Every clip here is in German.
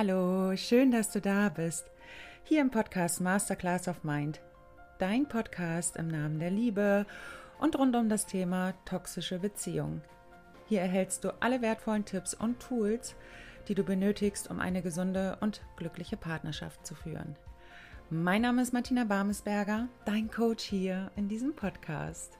Hallo, schön, dass du da bist. Hier im Podcast Masterclass of Mind. Dein Podcast im Namen der Liebe und rund um das Thema toxische Beziehungen. Hier erhältst du alle wertvollen Tipps und Tools, die du benötigst, um eine gesunde und glückliche Partnerschaft zu führen. Mein Name ist Martina Barmesberger, dein Coach hier in diesem Podcast.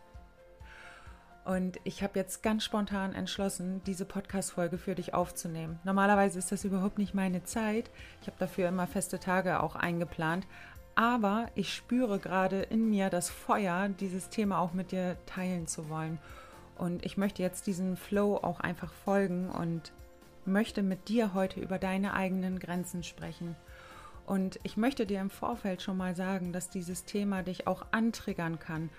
Und ich habe jetzt ganz spontan entschlossen, diese Podcast-Folge für dich aufzunehmen. Normalerweise ist das überhaupt nicht meine Zeit. Ich habe dafür immer feste Tage auch eingeplant. Aber ich spüre gerade in mir das Feuer, dieses Thema auch mit dir teilen zu wollen. Und ich möchte jetzt diesen Flow auch einfach folgen und möchte mit dir heute über deine eigenen Grenzen sprechen. Und ich möchte dir im Vorfeld schon mal sagen, dass dieses Thema dich auch antriggern kann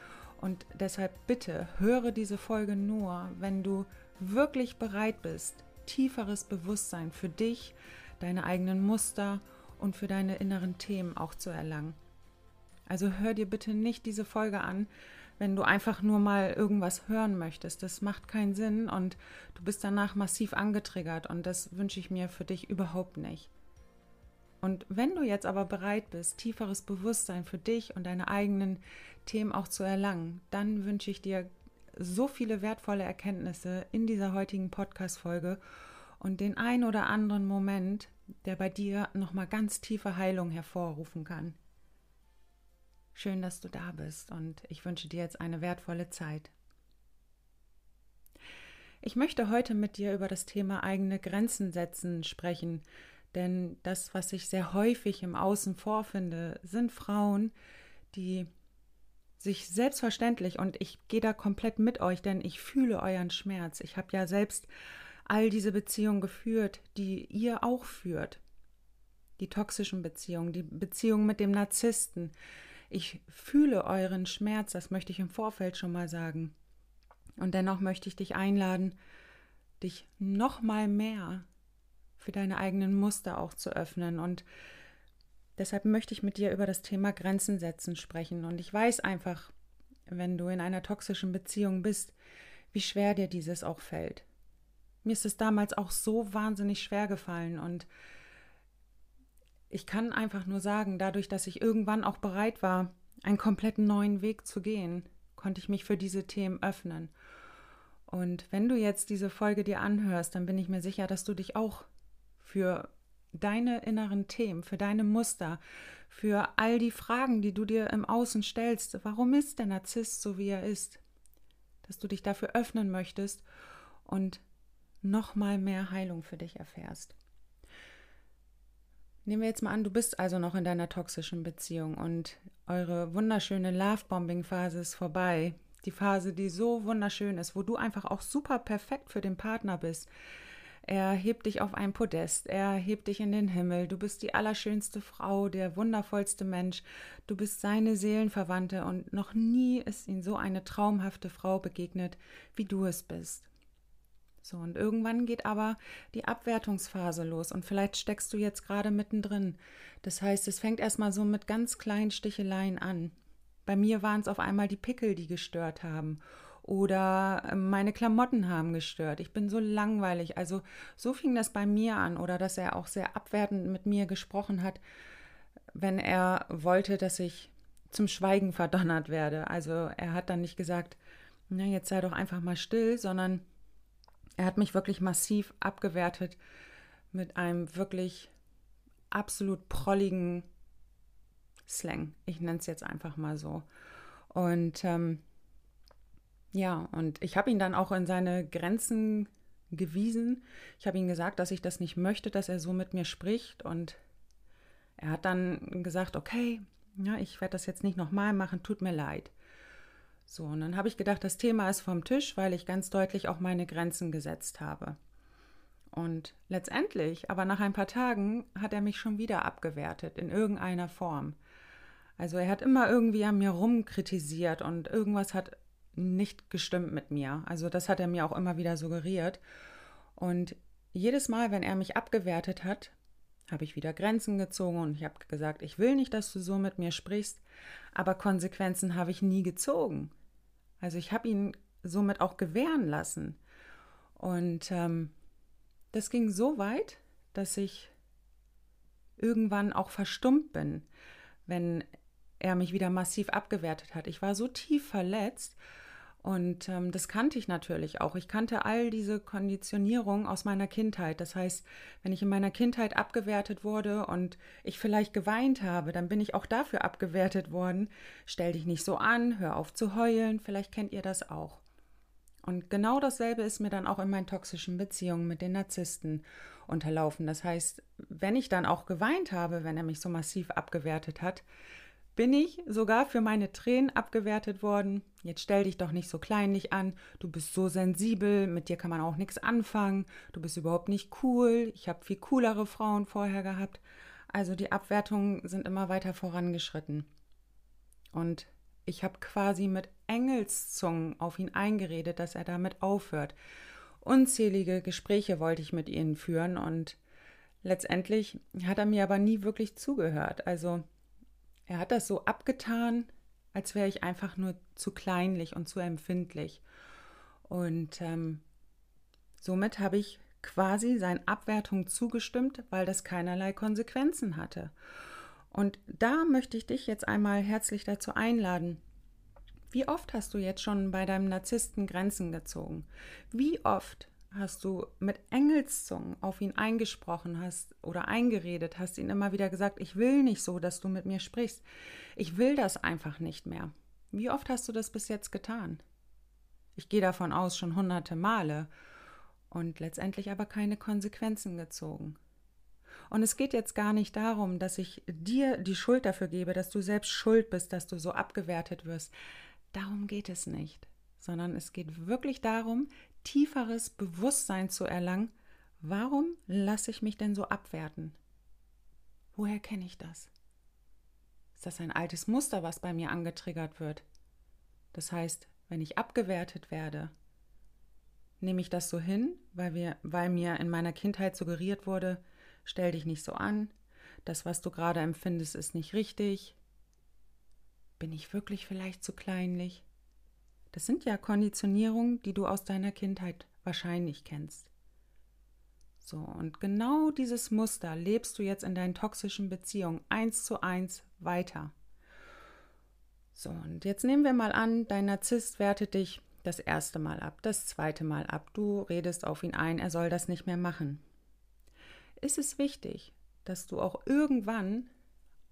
und deshalb bitte höre diese Folge nur, wenn du wirklich bereit bist, tieferes Bewusstsein für dich, deine eigenen Muster und für deine inneren Themen auch zu erlangen. Also hör dir bitte nicht diese Folge an, wenn du einfach nur mal irgendwas hören möchtest. Das macht keinen Sinn und du bist danach massiv angetriggert und das wünsche ich mir für dich überhaupt nicht. Und wenn du jetzt aber bereit bist, tieferes Bewusstsein für dich und deine eigenen Themen auch zu erlangen, dann wünsche ich dir so viele wertvolle Erkenntnisse in dieser heutigen Podcast-Folge und den ein oder anderen Moment, der bei dir nochmal ganz tiefe Heilung hervorrufen kann. Schön, dass du da bist und ich wünsche dir jetzt eine wertvolle Zeit. Ich möchte heute mit dir über das Thema eigene Grenzen setzen sprechen, denn das, was ich sehr häufig im Außen vorfinde, sind Frauen, die sich selbstverständlich, und ich gehe da komplett mit euch, denn ich fühle euren Schmerz. Ich habe ja selbst all diese Beziehungen geführt, die ihr auch führt. Die toxischen Beziehungen, die Beziehungen mit dem Narzissten. Ich fühle euren Schmerz, das möchte ich im Vorfeld schon mal sagen. Und dennoch möchte ich dich einladen, dich noch mal mehr für deine eigenen Muster auch zu öffnen. Und deshalb möchte ich mit dir über das Thema Grenzen setzen sprechen. Und ich weiß einfach, wenn du in einer toxischen Beziehung bist, wie schwer dir dieses auch fällt. Mir ist es damals auch so wahnsinnig schwer gefallen und ich kann einfach nur sagen, dadurch, dass ich irgendwann auch bereit war, einen kompletten neuen Weg zu gehen, konnte ich mich für diese Themen öffnen. Und wenn du jetzt diese Folge dir anhörst, dann bin ich mir sicher, dass du dich auch für deine inneren Themen, für deine Muster, für all die Fragen, die du dir im Außen stellst. Warum ist der Narzisst so, wie er ist? Dass du dich dafür öffnen möchtest und noch mal mehr Heilung für dich erfährst. Nehmen wir jetzt mal an, du bist also noch in deiner toxischen Beziehung und eure wunderschöne Love-Bombing-Phase ist vorbei. Die Phase, die so wunderschön ist, wo du einfach auch super perfekt für den Partner bist er hebt dich auf ein Podest, er hebt dich in den Himmel, du bist die allerschönste Frau, der wundervollste Mensch, du bist seine Seelenverwandte und noch nie ist ihm so eine traumhafte Frau begegnet, wie du es bist. So, und irgendwann geht aber die Abwertungsphase los und vielleicht steckst du jetzt gerade mittendrin. Das heißt, es fängt erstmal so mit ganz kleinen Sticheleien an. Bei mir waren es auf einmal die Pickel, die gestört haben oder ähm, meine Klamotten haben gestört. Ich bin so langweilig. Also so fing das bei mir an oder dass er auch sehr abwertend mit mir gesprochen hat, wenn er wollte, dass ich zum Schweigen verdonnert werde. Also er hat dann nicht gesagt, na jetzt sei doch einfach mal still, sondern er hat mich wirklich massiv abgewertet mit einem wirklich absolut prolligen Slang. Ich nenne es jetzt einfach mal so. Und ähm, ja, und ich habe ihn dann auch in seine Grenzen gewiesen. Ich habe ihm gesagt, dass ich das nicht möchte, dass er so mit mir spricht. Und er hat dann gesagt, okay, ja, ich werde das jetzt nicht nochmal machen, tut mir leid. So, und dann habe ich gedacht, das Thema ist vom Tisch, weil ich ganz deutlich auch meine Grenzen gesetzt habe. Und letztendlich, aber nach ein paar Tagen, hat er mich schon wieder abgewertet in irgendeiner Form. Also er hat immer irgendwie an mir rumkritisiert und irgendwas hat nicht gestimmt mit mir. Also das hat er mir auch immer wieder suggeriert. Und jedes Mal, wenn er mich abgewertet hat, habe ich wieder Grenzen gezogen und ich habe gesagt, ich will nicht, dass du so mit mir sprichst, aber Konsequenzen habe ich nie gezogen. Also ich habe ihn somit auch gewähren lassen. Und ähm, das ging so weit, dass ich irgendwann auch verstummt bin, wenn er mich wieder massiv abgewertet hat. Ich war so tief verletzt und ähm, das kannte ich natürlich auch. Ich kannte all diese Konditionierung aus meiner Kindheit. Das heißt, wenn ich in meiner Kindheit abgewertet wurde und ich vielleicht geweint habe, dann bin ich auch dafür abgewertet worden. Stell dich nicht so an, hör auf zu heulen. Vielleicht kennt ihr das auch. Und genau dasselbe ist mir dann auch in meinen toxischen Beziehungen mit den Narzissten unterlaufen. Das heißt, wenn ich dann auch geweint habe, wenn er mich so massiv abgewertet hat, bin ich sogar für meine Tränen abgewertet worden. Jetzt stell dich doch nicht so kleinlich an. Du bist so sensibel, mit dir kann man auch nichts anfangen. Du bist überhaupt nicht cool. Ich habe viel coolere Frauen vorher gehabt. Also die Abwertungen sind immer weiter vorangeschritten. Und ich habe quasi mit Engelszungen auf ihn eingeredet, dass er damit aufhört. Unzählige Gespräche wollte ich mit ihnen führen und letztendlich hat er mir aber nie wirklich zugehört. Also er hat das so abgetan, als wäre ich einfach nur zu kleinlich und zu empfindlich. Und ähm, somit habe ich quasi seinen Abwertung zugestimmt, weil das keinerlei Konsequenzen hatte. Und da möchte ich dich jetzt einmal herzlich dazu einladen. Wie oft hast du jetzt schon bei deinem Narzissten Grenzen gezogen? Wie oft hast du mit Engelszungen auf ihn eingesprochen hast oder eingeredet, hast ihn immer wieder gesagt, ich will nicht so, dass du mit mir sprichst. Ich will das einfach nicht mehr. Wie oft hast du das bis jetzt getan? Ich gehe davon aus, schon hunderte Male und letztendlich aber keine Konsequenzen gezogen. Und es geht jetzt gar nicht darum, dass ich dir die Schuld dafür gebe, dass du selbst schuld bist, dass du so abgewertet wirst. Darum geht es nicht, sondern es geht wirklich darum, tieferes Bewusstsein zu erlangen, warum lasse ich mich denn so abwerten? Woher kenne ich das? Ist das ein altes Muster, was bei mir angetriggert wird? Das heißt, wenn ich abgewertet werde, nehme ich das so hin, weil, wir, weil mir in meiner Kindheit suggeriert wurde, stell dich nicht so an, das, was du gerade empfindest, ist nicht richtig. Bin ich wirklich vielleicht zu kleinlich? Das sind ja Konditionierungen, die du aus deiner Kindheit wahrscheinlich kennst. So, und genau dieses Muster lebst du jetzt in deinen toxischen Beziehungen eins zu eins weiter. So, und jetzt nehmen wir mal an, dein Narzisst wertet dich das erste Mal ab, das zweite Mal ab. Du redest auf ihn ein, er soll das nicht mehr machen. Ist es wichtig, dass du auch irgendwann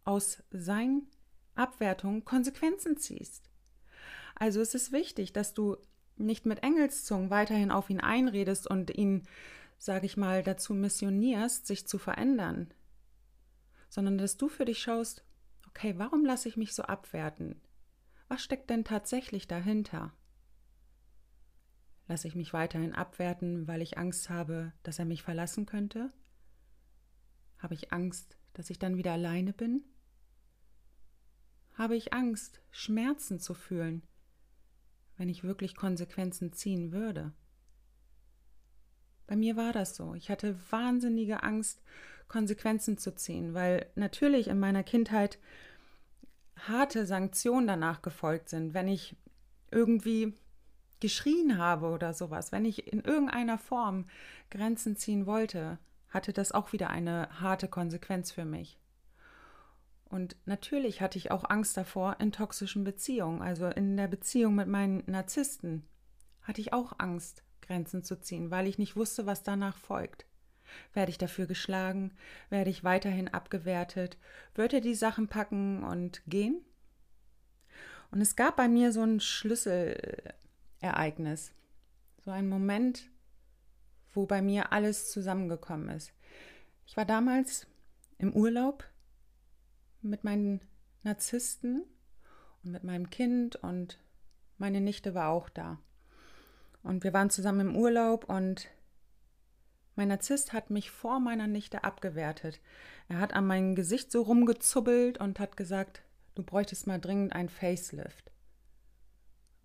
aus seinen Abwertungen Konsequenzen ziehst? Also es ist wichtig, dass du nicht mit Engelszungen weiterhin auf ihn einredest und ihn, sage ich mal, dazu missionierst, sich zu verändern, sondern dass du für dich schaust, okay, warum lasse ich mich so abwerten? Was steckt denn tatsächlich dahinter? Lasse ich mich weiterhin abwerten, weil ich Angst habe, dass er mich verlassen könnte? Habe ich Angst, dass ich dann wieder alleine bin? Habe ich Angst, Schmerzen zu fühlen, wenn ich wirklich Konsequenzen ziehen würde. Bei mir war das so. Ich hatte wahnsinnige Angst, Konsequenzen zu ziehen, weil natürlich in meiner Kindheit harte Sanktionen danach gefolgt sind, wenn ich irgendwie geschrien habe oder sowas, wenn ich in irgendeiner Form Grenzen ziehen wollte, hatte das auch wieder eine harte Konsequenz für mich. Und natürlich hatte ich auch Angst davor in toxischen Beziehungen, also in der Beziehung mit meinen Narzissten hatte ich auch Angst, Grenzen zu ziehen, weil ich nicht wusste, was danach folgt. Werde ich dafür geschlagen? Werde ich weiterhin abgewertet? Wird er die Sachen packen und gehen? Und es gab bei mir so ein Schlüsselereignis, so ein Moment, wo bei mir alles zusammengekommen ist. Ich war damals im Urlaub mit meinen Narzissten und mit meinem Kind und meine Nichte war auch da. Und wir waren zusammen im Urlaub und mein Narzisst hat mich vor meiner Nichte abgewertet. Er hat an meinem Gesicht so rumgezubbelt und hat gesagt, du bräuchtest mal dringend ein Facelift.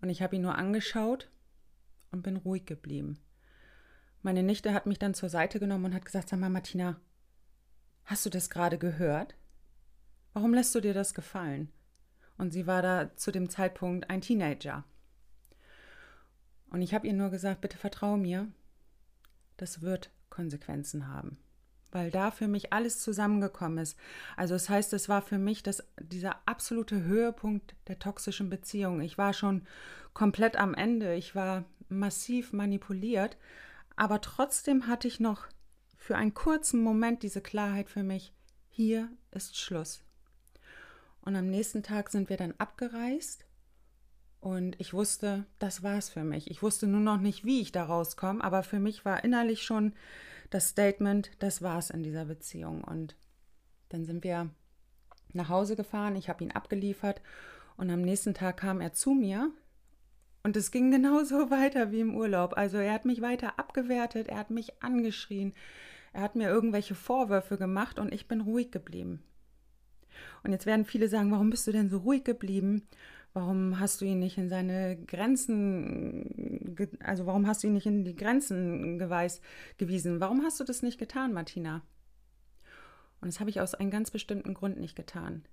Und ich habe ihn nur angeschaut und bin ruhig geblieben. Meine Nichte hat mich dann zur Seite genommen und hat gesagt, sag mal, Martina, hast du das gerade gehört? Warum lässt du dir das gefallen? Und sie war da zu dem Zeitpunkt ein Teenager. Und ich habe ihr nur gesagt, bitte vertraue mir, das wird Konsequenzen haben. weil da für mich alles zusammengekommen ist. Also das heißt, es war für mich das, dieser absolute Höhepunkt der toxischen Beziehung. Ich war schon komplett am Ende, ich war massiv manipuliert, aber trotzdem hatte ich noch für einen kurzen Moment diese Klarheit für mich, hier ist Schluss. Und am nächsten Tag sind wir dann abgereist und ich wusste, das war's für mich. Ich wusste nur noch nicht, wie ich da rauskomme, aber für mich war innerlich schon das Statement, das war's in dieser Beziehung. Und dann sind wir nach Hause gefahren, ich habe ihn abgeliefert und am nächsten Tag kam er zu mir und es ging genauso weiter wie im Urlaub. Also er hat mich weiter abgewertet, er hat mich angeschrien, er hat mir irgendwelche Vorwürfe gemacht und ich bin ruhig geblieben. Und jetzt werden viele sagen, warum bist du denn so ruhig geblieben? Warum hast du ihn nicht in seine Grenzen, also warum hast du ihn nicht in die Grenzen geweis, gewiesen? Warum hast du das nicht getan, Martina? Und das habe ich aus einem ganz bestimmten Grund nicht getan.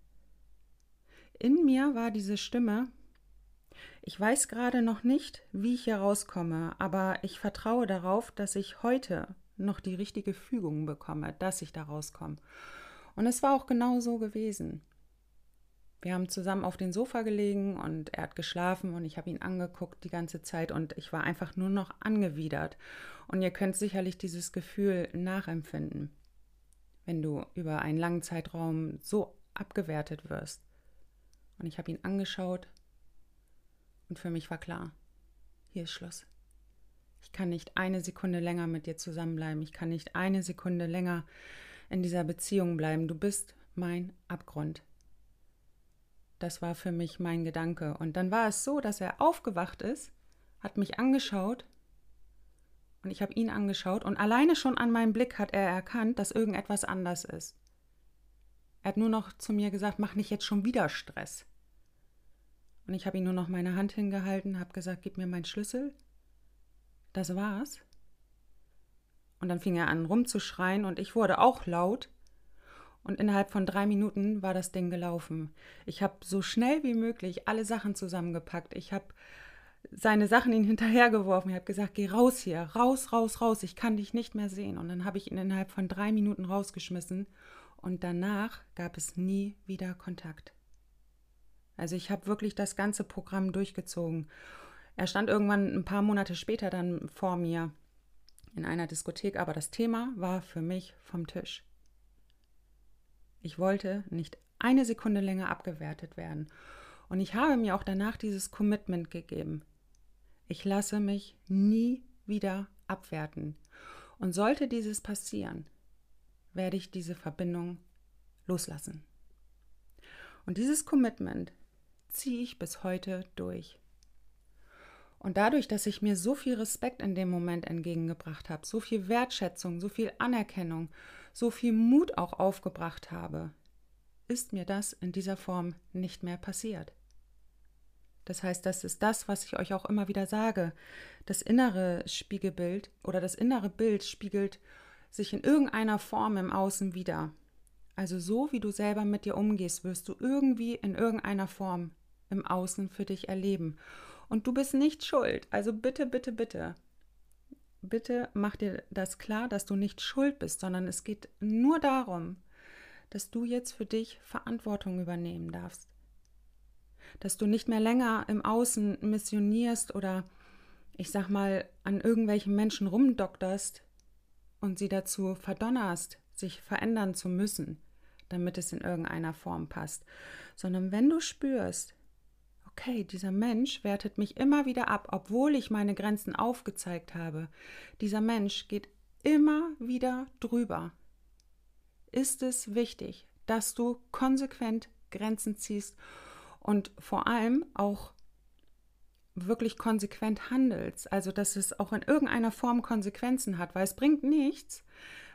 In mir war diese Stimme, ich weiß gerade noch nicht, wie ich hier rauskomme, aber ich vertraue darauf, dass ich heute noch die richtige Fügung bekomme, dass ich da rauskomme. Und es war auch genau so gewesen. Wir haben zusammen auf dem Sofa gelegen und er hat geschlafen und ich habe ihn angeguckt die ganze Zeit und ich war einfach nur noch angewidert. Und ihr könnt sicherlich dieses Gefühl nachempfinden, wenn du über einen langen Zeitraum so abgewertet wirst. Und ich habe ihn angeschaut und für mich war klar, hier ist Schluss. Ich kann nicht eine Sekunde länger mit dir zusammenbleiben. Ich kann nicht eine Sekunde länger in dieser Beziehung bleiben. Du bist mein Abgrund. Das war für mich mein Gedanke. Und dann war es so, dass er aufgewacht ist, hat mich angeschaut und ich habe ihn angeschaut und alleine schon an meinem Blick hat er erkannt, dass irgendetwas anders ist. Er hat nur noch zu mir gesagt, mach nicht jetzt schon wieder Stress. Und ich habe ihm nur noch meine Hand hingehalten, habe gesagt, gib mir meinen Schlüssel. Das war's. Und dann fing er an rumzuschreien und ich wurde auch laut und innerhalb von drei Minuten war das Ding gelaufen. Ich habe so schnell wie möglich alle Sachen zusammengepackt. Ich habe seine Sachen ihn hinterhergeworfen. Ich habe gesagt, geh raus hier, raus, raus, raus. Ich kann dich nicht mehr sehen. Und dann habe ich ihn innerhalb von drei Minuten rausgeschmissen. Und danach gab es nie wieder Kontakt. Also ich habe wirklich das ganze Programm durchgezogen. Er stand irgendwann ein paar Monate später dann vor mir in einer Diskothek, aber das Thema war für mich vom Tisch. Ich wollte nicht eine Sekunde länger abgewertet werden. Und ich habe mir auch danach dieses Commitment gegeben. Ich lasse mich nie wieder abwerten. Und sollte dieses passieren, werde ich diese Verbindung loslassen. Und dieses Commitment ziehe ich bis heute durch. Und dadurch, dass ich mir so viel Respekt in dem Moment entgegengebracht habe, so viel Wertschätzung, so viel Anerkennung, so viel Mut auch aufgebracht habe, ist mir das in dieser Form nicht mehr passiert. Das heißt, das ist das, was ich euch auch immer wieder sage. Das innere Spiegelbild oder das innere Bild spiegelt sich in irgendeiner Form im Außen wieder. Also so wie du selber mit dir umgehst, wirst du irgendwie in irgendeiner Form im Außen für dich erleben. Und du bist nicht schuld. Also bitte, bitte, bitte bitte mach dir das klar, dass du nicht schuld bist, sondern es geht nur darum, dass du jetzt für dich Verantwortung übernehmen darfst. Dass du nicht mehr länger im Außen missionierst oder ich sag mal an irgendwelchen Menschen rumdokterst und sie dazu verdonnerst, sich verändern zu müssen, damit es in irgendeiner Form passt, sondern wenn du spürst, okay, dieser Mensch wertet mich immer wieder ab, obwohl ich meine Grenzen aufgezeigt habe. Dieser Mensch geht immer wieder drüber. Ist es wichtig, dass du konsequent Grenzen ziehst und vor allem auch wirklich konsequent handelst, also dass es auch in irgendeiner Form Konsequenzen hat, weil es bringt nichts,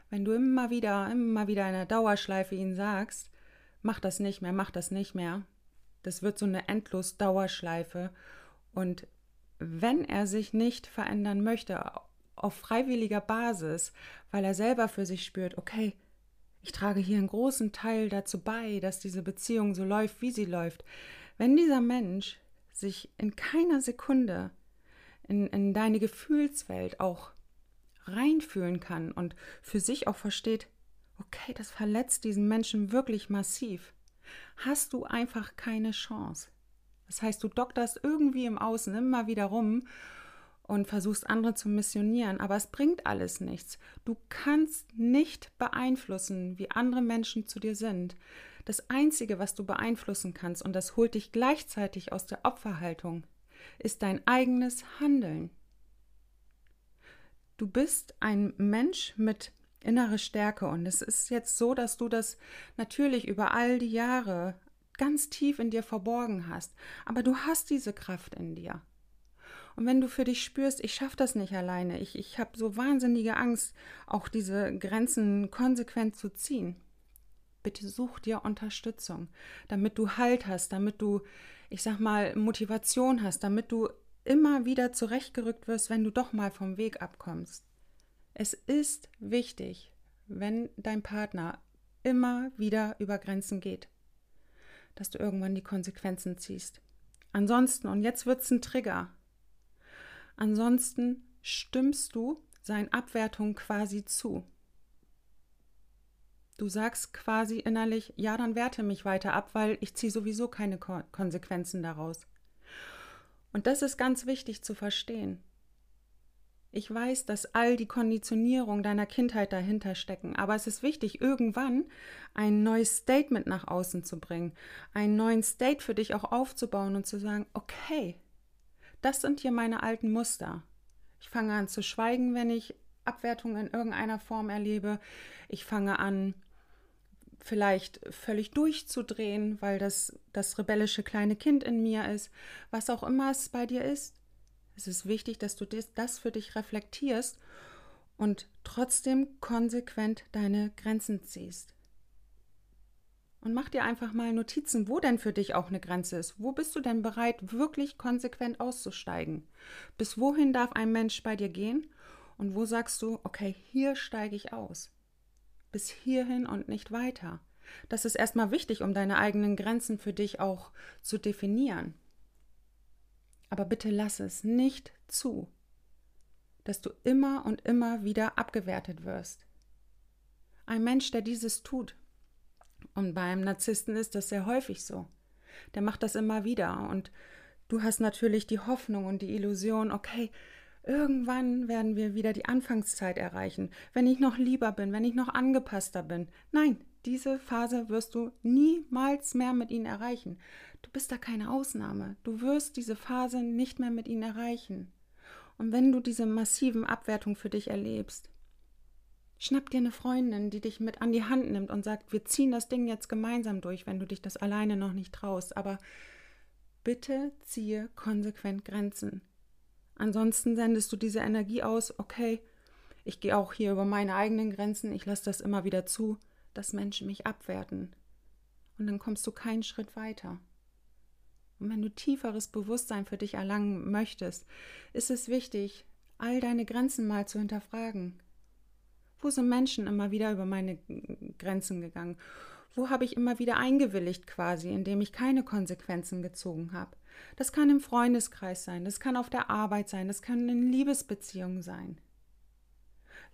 wenn du immer wieder, immer wieder in der Dauerschleife ihn sagst, mach das nicht mehr, mach das nicht mehr, das wird so eine endlos Dauerschleife. Und wenn er sich nicht verändern möchte, auf freiwilliger Basis, weil er selber für sich spürt, okay, ich trage hier einen großen Teil dazu bei, dass diese Beziehung so läuft, wie sie läuft. Wenn dieser Mensch sich in keiner Sekunde in, in deine Gefühlswelt auch reinfühlen kann und für sich auch versteht, okay, das verletzt diesen Menschen wirklich massiv, hast du einfach keine Chance. Das heißt, du dokterst irgendwie im Außen immer wieder rum und versuchst andere zu missionieren, aber es bringt alles nichts. Du kannst nicht beeinflussen, wie andere Menschen zu dir sind. Das Einzige, was du beeinflussen kannst, und das holt dich gleichzeitig aus der Opferhaltung, ist dein eigenes Handeln. Du bist ein Mensch mit innere Stärke und es ist jetzt so, dass du das natürlich über all die Jahre ganz tief in dir verborgen hast, aber du hast diese Kraft in dir. Und wenn du für dich spürst, ich schaffe das nicht alleine, ich, ich habe so wahnsinnige Angst, auch diese Grenzen konsequent zu ziehen, bitte such dir Unterstützung, damit du Halt hast, damit du, ich sag mal, Motivation hast, damit du immer wieder zurechtgerückt wirst, wenn du doch mal vom Weg abkommst. Es ist wichtig, wenn dein Partner immer wieder über Grenzen geht, dass du irgendwann die Konsequenzen ziehst. Ansonsten, und jetzt wird es ein Trigger, ansonsten stimmst du seinen Abwertung quasi zu. Du sagst quasi innerlich, ja, dann werte mich weiter ab, weil ich ziehe sowieso keine Ko Konsequenzen daraus. Und das ist ganz wichtig zu verstehen. Ich weiß, dass all die Konditionierung deiner Kindheit dahinter stecken, aber es ist wichtig, irgendwann ein neues Statement nach außen zu bringen, einen neuen State für dich auch aufzubauen und zu sagen, okay, das sind hier meine alten Muster. Ich fange an zu schweigen, wenn ich Abwertung in irgendeiner Form erlebe. Ich fange an, vielleicht völlig durchzudrehen, weil das das rebellische kleine Kind in mir ist, was auch immer es bei dir ist. Es ist wichtig, dass du das für dich reflektierst und trotzdem konsequent deine Grenzen ziehst. Und mach dir einfach mal Notizen, wo denn für dich auch eine Grenze ist. Wo bist du denn bereit, wirklich konsequent auszusteigen? Bis wohin darf ein Mensch bei dir gehen? Und wo sagst du, okay, hier steige ich aus? bis hierhin und nicht weiter. Das ist erstmal wichtig, um deine eigenen Grenzen für dich auch zu definieren. Aber bitte lass es nicht zu, dass du immer und immer wieder abgewertet wirst. Ein Mensch, der dieses tut, und beim Narzissten ist das sehr häufig so, der macht das immer wieder und du hast natürlich die Hoffnung und die Illusion, okay, Irgendwann werden wir wieder die Anfangszeit erreichen, wenn ich noch lieber bin, wenn ich noch angepasster bin. Nein, diese Phase wirst du niemals mehr mit ihnen erreichen. Du bist da keine Ausnahme. Du wirst diese Phase nicht mehr mit ihnen erreichen. Und wenn du diese massiven Abwertungen für dich erlebst, schnapp dir eine Freundin, die dich mit an die Hand nimmt und sagt, wir ziehen das Ding jetzt gemeinsam durch, wenn du dich das alleine noch nicht traust. Aber bitte ziehe konsequent Grenzen. Ansonsten sendest du diese Energie aus, okay, ich gehe auch hier über meine eigenen Grenzen, ich lasse das immer wieder zu, dass Menschen mich abwerten. Und dann kommst du keinen Schritt weiter. Und wenn du tieferes Bewusstsein für dich erlangen möchtest, ist es wichtig, all deine Grenzen mal zu hinterfragen. Wo sind Menschen immer wieder über meine Grenzen gegangen? Wo habe ich immer wieder eingewilligt quasi, indem ich keine Konsequenzen gezogen habe? Das kann im Freundeskreis sein, das kann auf der Arbeit sein, das kann in Liebesbeziehungen sein.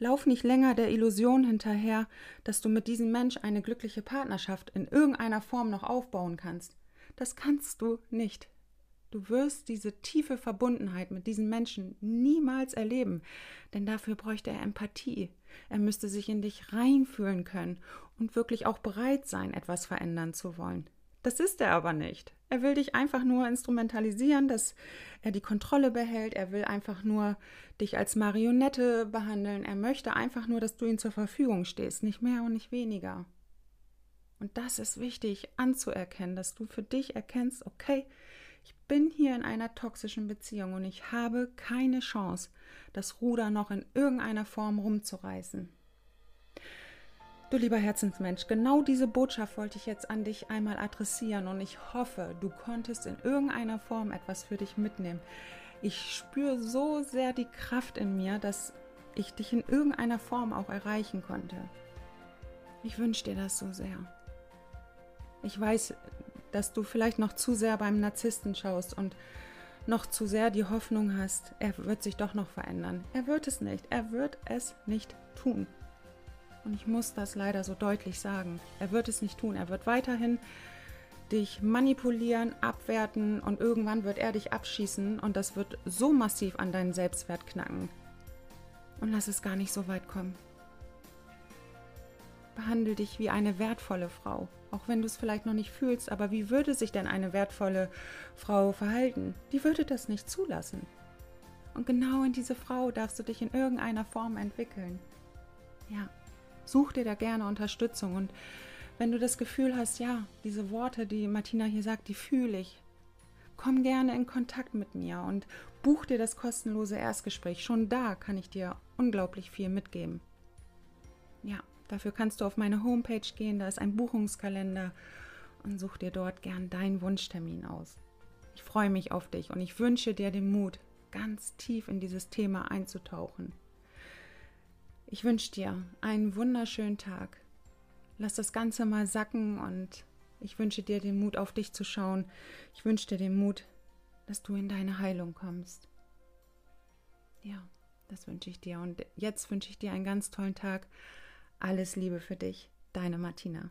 Lauf nicht länger der Illusion hinterher, dass du mit diesem Mensch eine glückliche Partnerschaft in irgendeiner Form noch aufbauen kannst. Das kannst du nicht. Du wirst diese tiefe Verbundenheit mit diesem Menschen niemals erleben, denn dafür bräuchte er Empathie. Er müsste sich in dich reinfühlen können und wirklich auch bereit sein, etwas verändern zu wollen. Das ist er aber nicht. Er will dich einfach nur instrumentalisieren, dass er die Kontrolle behält. Er will einfach nur dich als Marionette behandeln. Er möchte einfach nur, dass du ihm zur Verfügung stehst, nicht mehr und nicht weniger. Und das ist wichtig anzuerkennen, dass du für dich erkennst, okay, ich bin hier in einer toxischen Beziehung und ich habe keine Chance, das Ruder noch in irgendeiner Form rumzureißen. Du lieber Herzensmensch, genau diese Botschaft wollte ich jetzt an dich einmal adressieren und ich hoffe, du konntest in irgendeiner Form etwas für dich mitnehmen. Ich spüre so sehr die Kraft in mir, dass ich dich in irgendeiner Form auch erreichen konnte. Ich wünsche dir das so sehr. Ich weiß, dass du vielleicht noch zu sehr beim Narzissten schaust und noch zu sehr die Hoffnung hast, er wird sich doch noch verändern. Er wird es nicht. Er wird es nicht tun. Und ich muss das leider so deutlich sagen. Er wird es nicht tun. Er wird weiterhin dich manipulieren, abwerten und irgendwann wird er dich abschießen und das wird so massiv an deinen Selbstwert knacken. Und lass es gar nicht so weit kommen. Behandle dich wie eine wertvolle Frau, auch wenn du es vielleicht noch nicht fühlst, aber wie würde sich denn eine wertvolle Frau verhalten? Die würde das nicht zulassen. Und genau in diese Frau darfst du dich in irgendeiner Form entwickeln. Ja, such dir da gerne Unterstützung und wenn du das Gefühl hast, ja, diese Worte, die Martina hier sagt, die fühle ich, komm gerne in Kontakt mit mir und buch dir das kostenlose Erstgespräch. Schon da kann ich dir unglaublich viel mitgeben. Ja, dafür kannst du auf meine Homepage gehen, da ist ein Buchungskalender und such dir dort gern deinen Wunschtermin aus. Ich freue mich auf dich und ich wünsche dir den Mut, ganz tief in dieses Thema einzutauchen. Ich wünsche dir einen wunderschönen Tag lass das Ganze mal sacken und ich wünsche dir den Mut, auf dich zu schauen. Ich wünsche dir den Mut, dass du in deine Heilung kommst. Ja, das wünsche ich dir. Und jetzt wünsche ich dir einen ganz tollen Tag. Alles Liebe für dich, deine Martina.